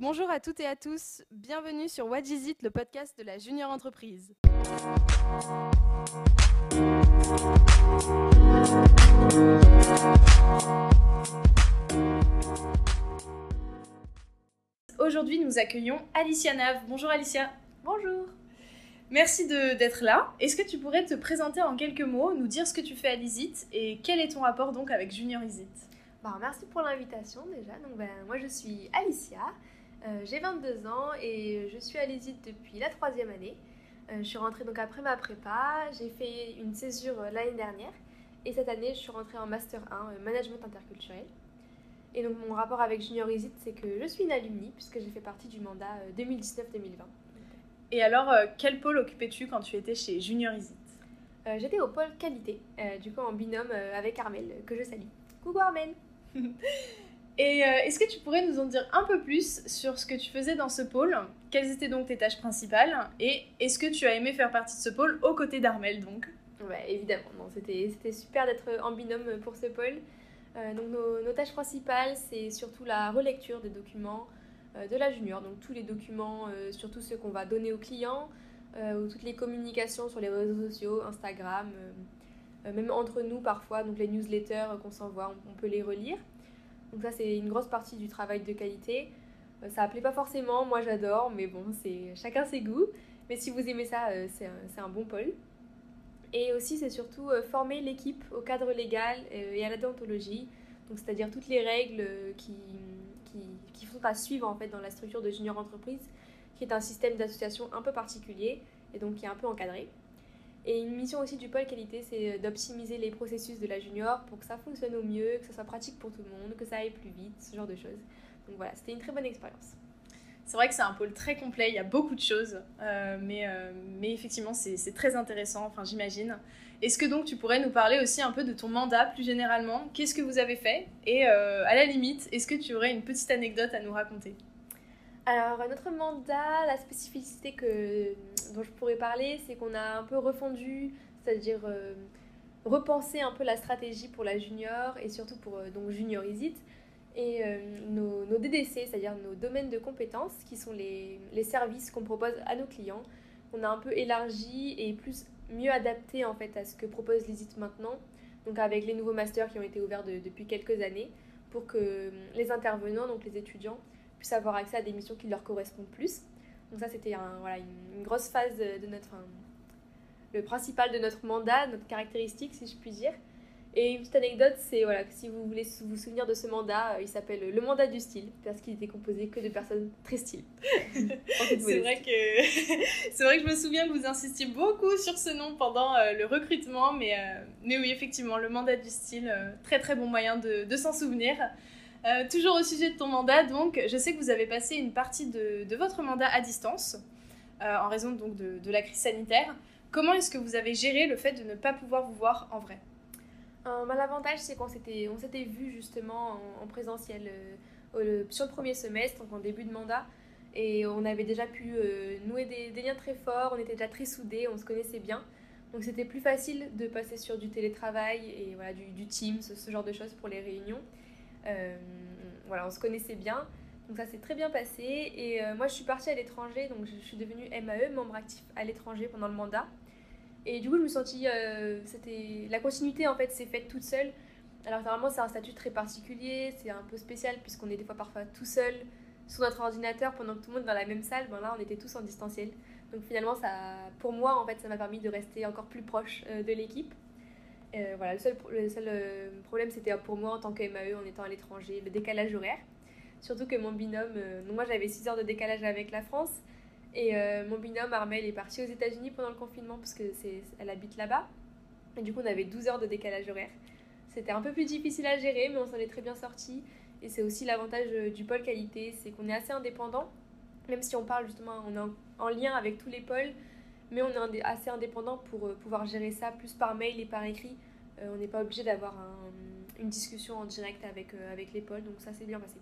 Bonjour à toutes et à tous, bienvenue sur What Is It, le podcast de la junior entreprise. Aujourd'hui, nous accueillons Alicia Nav. Bonjour Alicia. Bonjour. Merci d'être là. Est-ce que tu pourrais te présenter en quelques mots, nous dire ce que tu fais à l'ISIT et quel est ton rapport donc avec Junior ISIT bah, Merci pour l'invitation déjà. Donc, ben, moi je suis Alicia, euh, j'ai 22 ans et je suis à l'ISIT depuis la troisième année. Euh, je suis rentrée donc après ma prépa, j'ai fait une césure euh, l'année dernière et cette année je suis rentrée en Master 1 Management interculturel. Et donc mon rapport avec Junior ISIT c'est que je suis une alumni puisque j'ai fait partie du mandat 2019-2020. Et alors, quel pôle occupais-tu quand tu étais chez Junior euh, J'étais au pôle qualité, du coup en binôme avec Armel, que je salue. Coucou Armel Et est-ce que tu pourrais nous en dire un peu plus sur ce que tu faisais dans ce pôle? Quelles étaient donc tes tâches principales? Et est-ce que tu as aimé faire partie de ce pôle aux côtés d'Armel donc? Ouais, évidemment. C'était super d'être en binôme pour ce pôle. donc nos, tâches principales, c'est surtout la relecture des documents, euh, de la junior. Donc tous les documents, euh, surtout ceux qu'on va donner aux clients, euh, ou toutes les communications sur les réseaux sociaux, Instagram, même entre nous parfois, donc les newsletters qu'on s'envoie, on, peut les relire. Donc ça c'est une grosse partie du travail de qualité. ça plaît pas forcément, moi j'adore, mais bon, c'est chacun ses goûts. Mais si vous aimez ça, c'est un, bon pôle. Et aussi, c'est surtout former l'équipe au cadre légal et à la déontologie, donc c'est-à-dire toutes les règles qui, qui, sont à suivre en fait dans la structure de Junior Entreprise, qui est un système d'association un peu particulier et donc qui est un peu encadré. Et une mission aussi du pôle qualité, c'est d'optimiser les processus de la junior pour que ça fonctionne au mieux, que ça soit pratique pour tout le monde, que ça aille plus vite, ce genre de choses. Donc voilà, c'était une très bonne expérience. C'est vrai que c'est un pôle très complet, il y a beaucoup de choses, euh, mais, euh, mais effectivement c'est très intéressant, enfin j'imagine. Est-ce que donc tu pourrais nous parler aussi un peu de ton mandat plus généralement? Qu'est-ce que vous avez fait? Et euh, à la limite, est-ce que tu aurais une petite anecdote à nous raconter? Alors notre mandat, la spécificité que, dont je pourrais parler, c'est qu'on a un peu refondu, c'est-à-dire repensé un peu la stratégie pour la junior et surtout pour donc Junior Isit et euh, nos, DDC, c'est-à-dire nos domaines de compétences, qui sont les, les services qu'on propose à nos clients. On a un peu élargi et plus mieux adapté en fait à ce que propose l'ISIT maintenant, donc avec les nouveaux masters qui ont été ouverts depuis quelques années, pour que les intervenants, donc les étudiants, puissent avoir accès à des missions qui leur correspondent plus. Donc ça, c'était un, voilà, une, grosse phase de notre... le principal de notre mandat, notre caractéristique, si je puis dire. Et une petite anecdote, c'est voilà, si vous voulez vous souvenir de ce mandat, euh, il s'appelle le mandat du style, parce qu'il était composé que de personnes très stylées. c'est vrai que c'est vrai que je me souviens que vous insistiez beaucoup sur ce nom pendant euh, le recrutement, mais, euh, mais oui, effectivement, le mandat du style, très très bon moyen de, de s'en souvenir. Toujours au sujet de ton mandat, donc, je sais que vous avez passé une partie de, votre mandat à distance, en raison donc de, la crise sanitaire. Comment est-ce que vous avez géré le fait de ne pas pouvoir vous voir en vrai? Un mal avantage, c'est qu'on s'était, on s'était vu justement en, présentiel euh, sur le premier semestre, donc en début de mandat, et on avait déjà pu euh, nouer des, liens très forts, on était déjà très soudés, on se connaissait bien. Donc c'était plus facile de passer sur du télétravail et voilà, du, du Teams, ce genre de choses pour les réunions. Euh, voilà, on se connaissait bien. Donc ça s'est très bien passé. Et moi, je suis partie à l'étranger, donc je suis devenue MAE, membre actif à l'étranger pendant le mandat. Et du coup, je me suis sentie. Euh, la continuité en fait s'est faite toute seule. Alors normalement, c'est un statut très particulier, c'est un peu spécial puisqu'on est des fois parfois tout seul sur notre ordinateur pendant que tout le monde est dans la même salle. Ben là, on était tous en distanciel. Donc finalement, ça, pour moi, en fait, ça m'a permis de rester encore plus proche euh, de l'équipe. Euh, voilà, le seul, le seul problème, c'était pour moi en tant que MAE, en étant à l'étranger, le décalage horaire. Surtout que mon binôme, donc moi j'avais 6 heures de décalage avec la France, et euh, mon binôme Armel est parti aux États-Unis pendant le confinement parce qu'elle habite là-bas. Et du coup, on avait 12 heures de décalage horaire. C'était un peu plus difficile à gérer, mais on s'en est très bien sorti. Et c'est aussi l'avantage euh, du pôle qualité, c'est qu'on est assez indépendant, même si on parle justement, est en, lien avec tous les pôles, mais on est assez indépendant pour euh, pouvoir gérer ça plus par mail et par écrit. on n'est pas obligé d'avoir une discussion en direct avec, avec les donc ça s'est bien passé.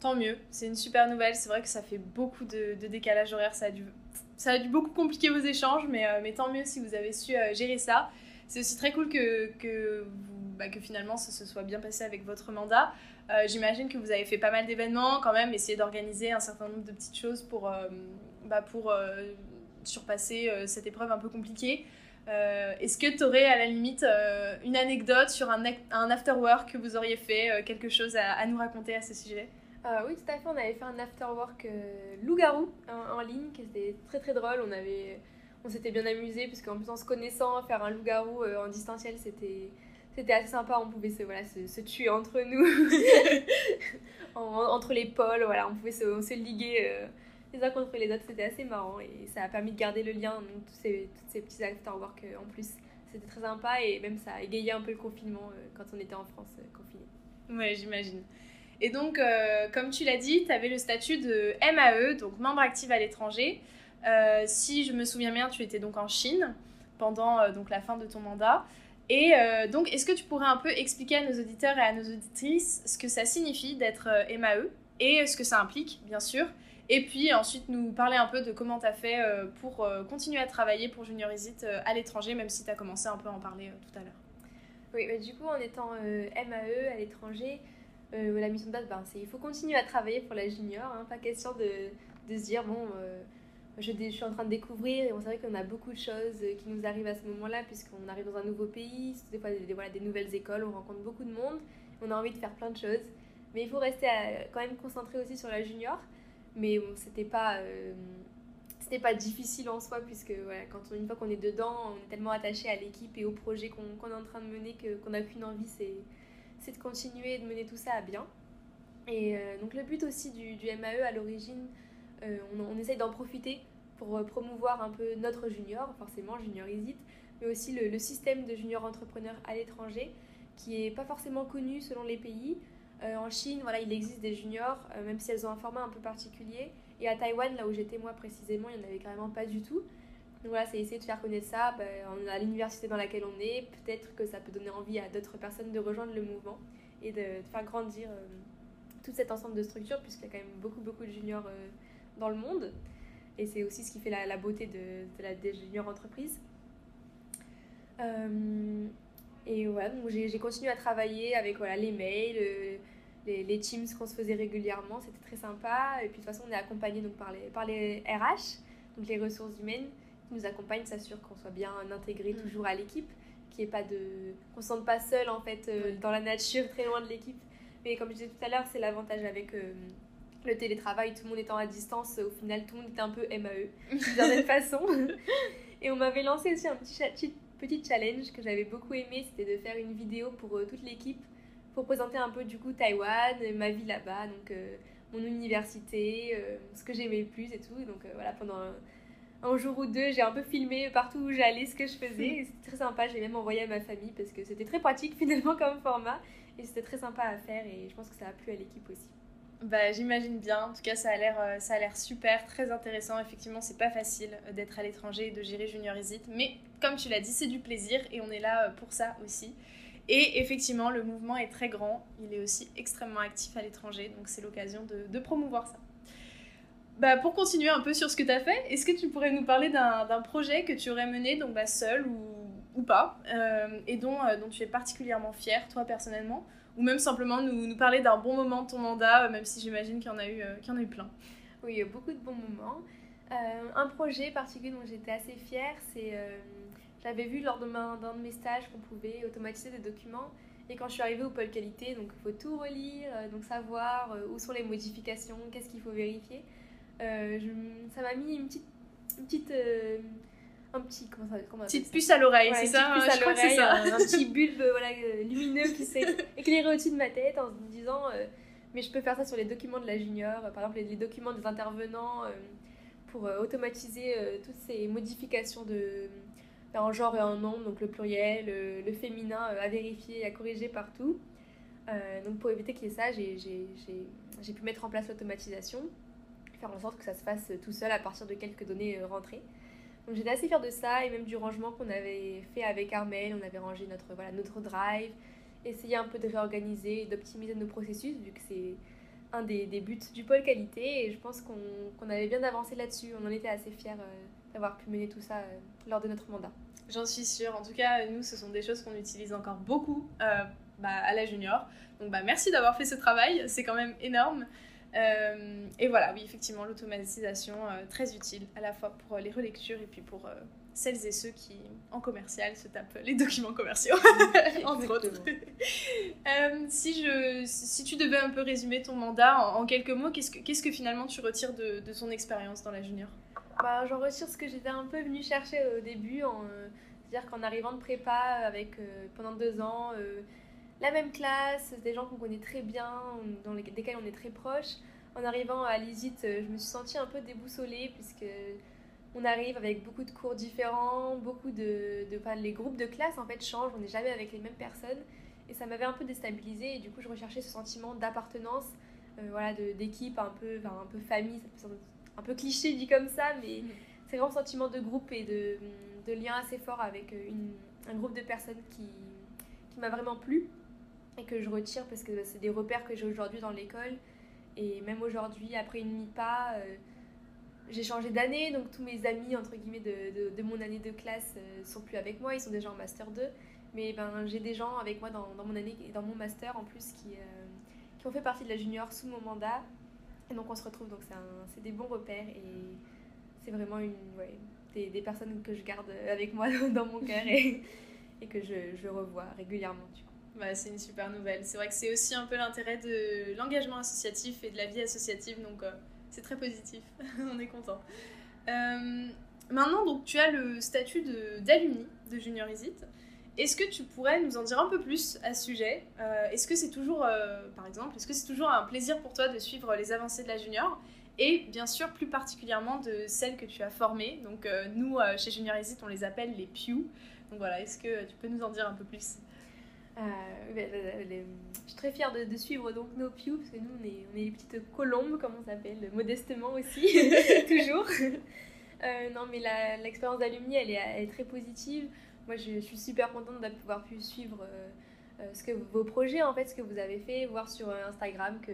Tant mieux, c'est une super nouvelle. C'est vrai que ça fait beaucoup de, décalage horaire. Ça a, dû, ça a dû beaucoup compliquer vos échanges, mais, euh, mais tant mieux si vous avez su euh, gérer ça. C'est aussi très cool que, que, bah, que finalement ça se soit bien passé avec votre mandat. J'imagine que vous avez fait pas mal d'événements quand même, essayer d'organiser un certain nombre de petites choses pour, bah, pour surpasser cette épreuve un peu compliquée. Est-ce que tu aurais à la limite une anecdote sur un, un after work que vous auriez fait, quelque chose à, nous raconter à ce sujet? Euh, oui, tout à fait. On avait fait un afterwork euh, loup-garou en, ligne, qui était très très drôle. On, on s'était bien amusé, puisqu'en plus en se connaissant, faire un loup-garou euh, en distanciel, c'était, c'était assez sympa. On pouvait se, voilà, se, tuer entre nous, entre les pôles. Voilà, on pouvait se, se liguer les uns contre les autres. C'était assez marrant et ça a permis de garder le lien. Donc, tous ces, tous ces petits afterwork en plus, c'était très sympa et même ça a égayé un peu le confinement quand on était en France confiné. Ouais, j'imagine. Et donc, euh, comme tu l'as dit, tu avais le statut de MAE, donc membre actif à l'étranger. Euh, si je me souviens bien, tu étais donc en Chine pendant euh, donc la fin de ton mandat. Et donc, est-ce que tu pourrais un peu expliquer à nos auditeurs et à nos auditrices ce que ça signifie d'être MAE et ce que ça implique, bien sûr et puis ensuite nous parler un peu de comment tu as fait pour continuer à travailler pour Junior Visit à l'étranger, même si tu as commencé un peu à en parler tout à l'heure. Oui, bah, du coup en étant MAE à l'étranger, euh, la mission de base, ben, c'est il faut continuer à travailler pour la junior. Hein, pas question de, de, se dire, bon, euh, je, suis en train de découvrir. Et on sait qu'on a beaucoup de choses qui nous arrivent à ce moment-là, puisqu'on arrive dans un nouveau pays, des fois des, des nouvelles écoles, on rencontre beaucoup de monde, on a envie de faire plein de choses. Mais il faut rester quand même concentré aussi sur la junior. Mais bon, c'était pas. Euh, c'était pas difficile en soi puisque voilà, quand on, une fois qu'on est dedans, on est tellement attaché à l'équipe et au projet qu'on est en train de mener qu'on n'a qu'une envie, c'est de continuer de mener tout ça à bien. Et euh, donc le but aussi du, du MAE à l'origine, euh, on, essaye d'en profiter pour promouvoir un peu notre junior, forcément Junior Isit, mais aussi le, système de junior entrepreneurs à l'étranger, qui n'est pas forcément connu selon les pays. En Chine, voilà, il existe des juniors, même si elles ont un format un peu particulier. Et à Taïwan, là où j'étais moi précisément, il n'y en avait carrément pas du tout. Donc voilà, c'est essayer de faire connaître ça ben, à l'université dans laquelle on est. Peut-être que ça peut donner envie à d'autres personnes de rejoindre le mouvement et de, faire grandir euh, tout cet ensemble de structures, puisqu'il y a quand même beaucoup, beaucoup de juniors euh, dans le monde. Et c'est aussi ce qui fait la, beauté de, la, des juniors entreprises. Euh, et voilà, donc j'ai continué à travailler avec voilà, les mails, les, les, teams qu'on se faisait régulièrement, c'était très sympa. Et puis de toute façon, on est accompagné donc, par, les, par les RH, donc les ressources humaines, nous accompagne s'assure qu'on soit bien intégré mm. toujours à l'équipe, qu'il pas de qu'on se sente pas seul en fait euh, dans la nature, très loin de l'équipe. Mais comme je disais tout à l'heure, c'est l'avantage avec euh, le télétravail, tout le monde étant à distance, au final tout le monde était un peu MAE d'une certaine façon. Et on m'avait lancé aussi un petit, petit challenge que j'avais beaucoup aimé, c'était de faire une vidéo pour euh, toute l'équipe pour présenter un peu du coup Taïwan, ma vie là-bas, donc mon université, ce que j'aimais le plus et tout. Donc voilà, pendant un jour ou deux, j'ai un peu filmé partout où j'allais ce que je faisais. C'était très sympa. J'ai même envoyé à ma famille parce que c'était très pratique finalement comme format. Et c'était très sympa à faire et je pense que ça a plu à l'équipe aussi. Bah, j'imagine bien. En tout cas, ça a l'air, euh, ça a l'air super, très intéressant. Effectivement, c'est pas facile euh, d'être à l'étranger et de gérer Junior Visit, mais comme tu l'as dit, c'est du plaisir et on est là euh, pour ça aussi. Et effectivement, le mouvement est très grand. Il est aussi extrêmement actif à l'étranger, donc c'est l'occasion de, promouvoir ça. Bah, pour continuer un peu sur ce que tu as fait, est-ce que tu pourrais nous parler d'un projet que tu aurais mené donc, bah, seul ou, ou pas, et dont, dont tu es particulièrement fier, toi personnellement, ou même simplement nous, parler d'un bon moment de ton mandat, euh, même si j'imagine qu'il y, en a eu, qu'il y en a eu plein Oui, a beaucoup de bons moments. un projet particulier dont j'étais assez fière, c'est. J'avais vu lors d'un de mes stages qu'on pouvait automatiser des documents. Et quand je suis arrivée au pôle qualité, donc il faut tout relire, donc savoir où sont les modifications, qu'est-ce qu'il faut vérifier. Euh, ça m'a mis une petite. Euh, un petit comment ça, comment petite puce à l'oreille c'est ça puce à l'oreille un, petit bulbe voilà lumineux qui s'est éclairé au-dessus de ma tête en me disant euh, mais je peux faire ça sur les documents de la junior par exemple les, documents des intervenants pour automatiser toutes ces modifications de en genre et en nombre donc le pluriel le, féminin à vérifier et à corriger partout donc pour éviter qu'il y ait ça j'ai pu mettre en place l'automatisation faire en sorte que ça se fasse tout seul à partir de quelques données euh, rentrées. Donc j'étais assez fière de ça et même du rangement qu'on avait fait avec Armel. On avait rangé notre, voilà, notre drive, essayé un peu de réorganiser et d'optimiser nos processus vu que c'est un des, des, buts du pôle qualité et je pense qu'on avait bien avancé là-dessus. On en était assez fiers euh, d'avoir pu mener tout ça euh, lors de notre mandat. J'en suis sûre. En tout cas, nous, ce sont des choses qu'on utilise encore beaucoup bah, à la junior. Donc bah, merci d'avoir fait ce travail, c'est quand même énorme. Euh, et voilà, oui, effectivement, l'automatisation, euh, très utile, à la fois pour les relectures et puis pour celles et ceux qui, en commercial, se tapent les documents commerciaux, entre autres. si, je, si tu devais un peu résumer ton mandat en, quelques mots, qu'est-ce que, qu'est-ce que finalement tu retires de, de ton expérience dans la junior? Bah, J'en retire ce que j'étais un peu venue chercher au début, c'est-à-dire qu'en arrivant de prépa avec, pendant deux ans, la même classe, des gens qu'on connaît très bien, dans les, desquels on est très proche. En arrivant à l'ISIT, euh, je me suis sentie un peu déboussolée puisque on arrive avec beaucoup de cours différents, beaucoup de, de les groupes de classe en fait changent, on n'est jamais avec les mêmes personnes et ça m'avait un peu déstabilisée et du coup je recherchais ce sentiment d'appartenance, euh, voilà, d'équipe un peu, un peu famille, un peu cliché dit comme ça, mais mm. c'est vraiment un sentiment de groupe et de, de lien assez fort avec euh, une, un groupe de personnes qui, qui m'a vraiment plu et que je retire parce que c'est des repères que j'ai aujourd'hui dans l'école. Et même aujourd'hui, après une MIPA, euh, j'ai changé d'année, donc tous mes amis, entre guillemets, de, de, mon année de classe euh, sont plus avec moi, ils sont déjà en Master 2. Mais ben, j'ai des gens avec moi dans, dans, mon année et dans mon Master en plus qui, euh, qui ont fait partie de la junior sous mon mandat. Et donc on se retrouve, donc c'est des bons repères et c'est vraiment une, des, des, personnes que je garde avec moi dans mon cœur et, et que je, je revois régulièrement. Bah, c'est une super nouvelle. C'est vrai que c'est aussi un peu l'intérêt de l'engagement associatif et de la vie associative, donc euh, c'est très positif. On est content. Euh, maintenant, donc, tu as le statut d'alumni de, de, Junior Isit. Est-ce que tu pourrais nous en dire un peu plus à ce sujet? Euh, Est-ce que c'est toujours, par exemple, est-ce que c'est toujours un plaisir pour toi de suivre les avancées de la Junior? Et bien sûr plus particulièrement de celles que tu as formées. Donc nous, chez Junior Isit, on les appelle les Pew. Donc voilà, est-ce que tu peux nous en dire un peu plus? Euh, je suis très fière de, suivre donc nos Pew, parce que nous, on est, on est les petites colombes, comme on s'appelle, modestement aussi, toujours. Euh, non, mais l'expérience d'alumni, elle est, très positive. Moi, je, suis super contente de pouvoir pu suivre euh, ce que vos projets, en fait, ce que vous avez fait, voir sur Instagram que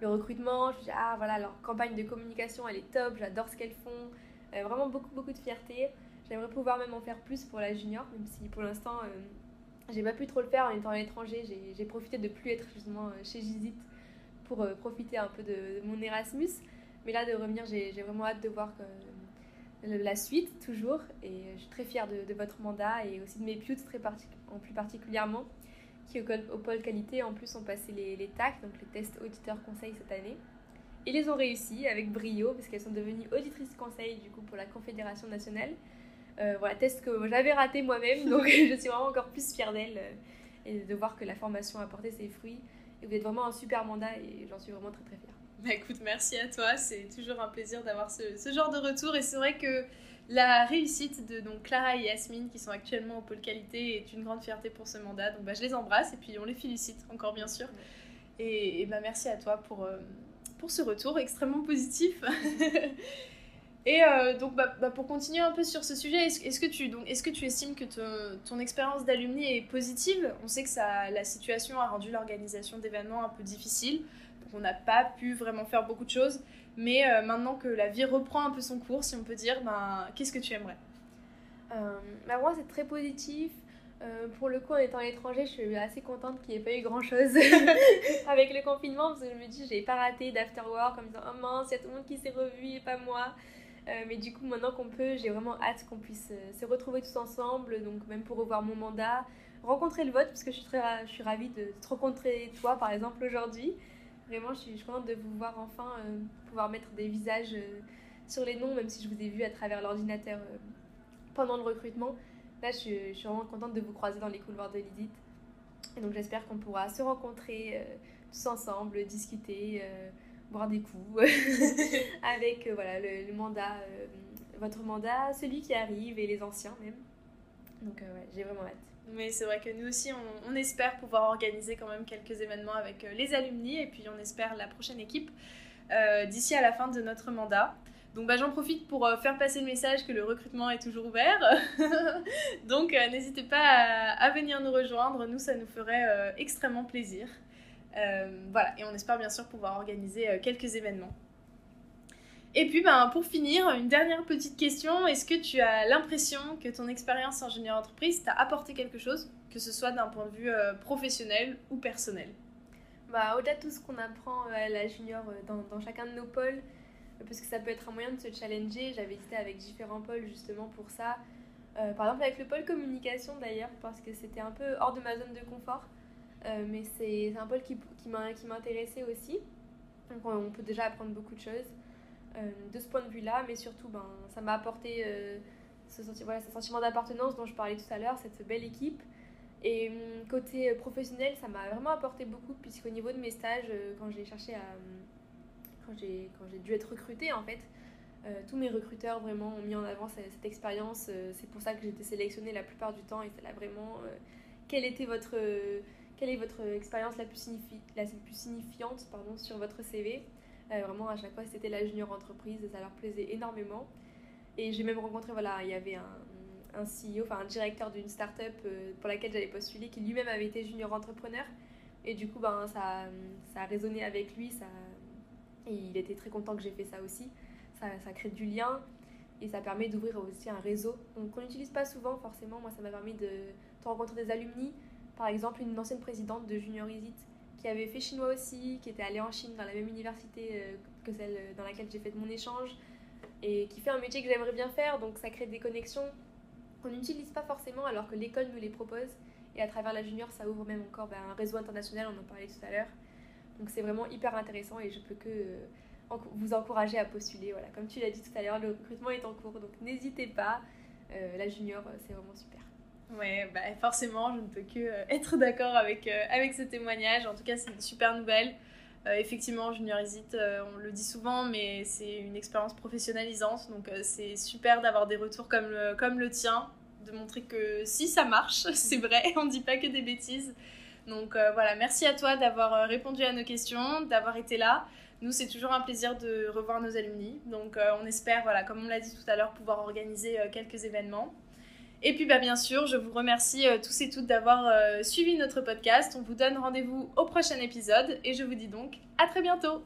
le recrutement, je dis, ah voilà, leur campagne de communication, elle est top, j'adore ce qu'elles font. vraiment beaucoup, beaucoup de fierté. J'aimerais pouvoir même en faire plus pour la junior, même si pour l'instant j'ai pas pu trop le faire en étant à l'étranger. J'ai profité de plus être justement euh, chez Gizit pour euh, profiter un peu de, mon Erasmus. Mais là, de revenir, j'ai vraiment hâte de voir euh, la suite, toujours. Et je suis très fière de, votre mandat et aussi de mes PUTs, très en plus particulièrement, qui au, pôle qualité, en plus, ont passé les, les TAC, donc les tests auditeurs conseil cette année. Et les ont réussi avec brio, parce qu'elles sont devenues auditrices conseil, du coup, pour la Confédération nationale. Euh, voilà, test que j'avais raté moi-même, donc je suis vraiment encore plus fière d'elle euh, et de voir que la formation a porté ses fruits. Et vous êtes vraiment un super mandat et j'en suis vraiment très très fière. Bah écoute, merci à toi, c'est toujours un plaisir d'avoir ce, ce, genre de retour et c'est vrai que la réussite de donc, Clara et Yasmine qui sont actuellement au pôle qualité est une grande fierté pour ce mandat. Donc bah, je les embrasse et puis on les félicite encore bien sûr. Et, et bah, merci à toi pour, euh, pour ce retour extrêmement positif. Et euh, donc, bah, bah, pour continuer un peu sur ce sujet, est-ce que, tu, est que tu estimes que ton expérience d'alumni est positive? On sait que la situation a rendu l'organisation d'événements un peu difficile, donc on n'a pas pu vraiment faire beaucoup de choses. Mais euh, maintenant que la vie reprend un peu son cours, si on peut dire, ben, qu'est-ce que tu aimerais? Euh, bah, Moi, c'est très positif. pour le coup, en étant à l'étranger, je suis assez contente qu'il n'y ait pas eu grand-chose avec le confinement, parce que je me dis, j'ai pas raté d'afterwork en me disant, oh mince, il y a tout le monde qui s'est revu et pas moi. Euh, mais du coup, maintenant qu'on peut, j'ai vraiment hâte qu'on puisse euh, se retrouver tous ensemble, donc même pour revoir mon mandat, rencontrer le vote, parce que je suis, très, je suis ravie de te rencontrer toi, par exemple, aujourd'hui. Vraiment, je suis, contente de vous voir enfin, euh, pouvoir mettre des visages sur les noms, même si je vous ai vu à travers l'ordinateur pendant le recrutement. Là, je, je, suis vraiment contente de vous croiser dans les couloirs de l'IDIT. Et donc, j'espère qu'on pourra se rencontrer tous ensemble, discuter boire des coups avec euh, voilà, le, mandat, euh, votre mandat, celui qui arrive et les anciens même. Donc euh, ouais, j'ai vraiment hâte. Mais c'est vrai que nous aussi, on, espère pouvoir organiser quand même quelques événements avec les alumni et puis on espère la prochaine équipe d'ici à la fin de notre mandat. Donc bah, j'en profite pour faire passer le message que le recrutement est toujours ouvert. Donc n'hésitez pas à, à, venir nous rejoindre, nous ça nous ferait extrêmement plaisir. Euh, voilà, et on espère bien sûr pouvoir organiser euh, quelques événements. Et puis, ben, pour finir, une dernière petite question. Est-ce que tu as l'impression que ton expérience ingénieur entreprise t'a apporté quelque chose, que ce soit d'un point de vue euh, professionnel ou personnel? Bah, Au-delà de tout ce qu'on apprend à la junior dans, chacun de nos pôles, parce que ça peut être un moyen de se challenger, j'avais hésité avec différents pôles justement pour ça. par exemple, avec le pôle communication d'ailleurs, parce que c'était un peu hors de ma zone de confort. Mais c'est un pôle qui, qui m'intéressait aussi. Donc on peut déjà apprendre beaucoup de choses. Euh, de ce point de vue-là, mais surtout, ben, ça m'a apporté euh, ce, voilà, ce sentiment d'appartenance dont je parlais tout à l'heure, cette belle équipe. Et hum, côté euh, professionnel, ça m'a vraiment apporté beaucoup, puisqu'au niveau de mes stages, quand j'ai cherché à. Hum, quand j'ai dû être recrutée, en fait, tous mes recruteurs vraiment ont mis en avant cette, expérience. c'est pour ça que été sélectionnée la plupart du temps, et c'est là vraiment. quelle était votre. Quelle est votre expérience la plus, plus signifiante sur votre CV euh, vraiment, à chaque fois, c'était la junior entreprise, ça leur plaisait énormément. Et j'ai même rencontré, voilà, il y avait un, CEO, enfin un directeur d'une start-up euh, pour laquelle j'avais postulé, qui lui-même avait été junior entrepreneur. Et du coup, ben, ça, ça a résonné avec lui, et il était très content que j'ai fait ça aussi. Ça, ça crée du lien et ça permet d'ouvrir aussi un réseau. Donc, on n'utilise pas souvent, forcément. Moi, ça m'a permis de, de, rencontrer des alumni. Par exemple, une ancienne présidente de Junior Isit qui avait fait chinois aussi, qui était allée en Chine dans la même université euh, que celle dans laquelle j'ai fait mon échange, et qui fait un métier que j'aimerais bien faire, donc ça crée des connexions qu'on n'utilise pas forcément alors que l'école nous les propose. Et à travers la junior, ça ouvre même encore ben, un réseau international, on en parlait tout à l'heure. Donc c'est vraiment hyper intéressant et je peux que euh, vous encourager à postuler. Voilà, comme tu l'as dit tout à l'heure, le recrutement est en cours, donc n'hésitez pas. Euh, la junior, c'est vraiment super. Ouais, bah forcément, je ne peux que euh, être d'accord avec, euh, avec ce témoignage. En tout cas, c'est une super nouvelle. Euh, effectivement, Junior Isit, on le dit souvent, mais c'est une expérience professionnalisante. Donc, c'est super d'avoir des retours comme le, comme le tien, de montrer que si ça marche, c'est vrai, on ne dit pas que des bêtises. Donc, voilà, merci à toi d'avoir répondu à nos questions, d'avoir été là. Nous, c'est toujours un plaisir de revoir nos alumni. Donc, on espère, voilà, comme on l'a dit tout à l'heure, pouvoir organiser quelques événements. Et puis bah, bien sûr, je vous remercie euh, tous et toutes d'avoir euh, suivi notre podcast. On vous donne rendez-vous au prochain épisode et je vous dis donc à très bientôt.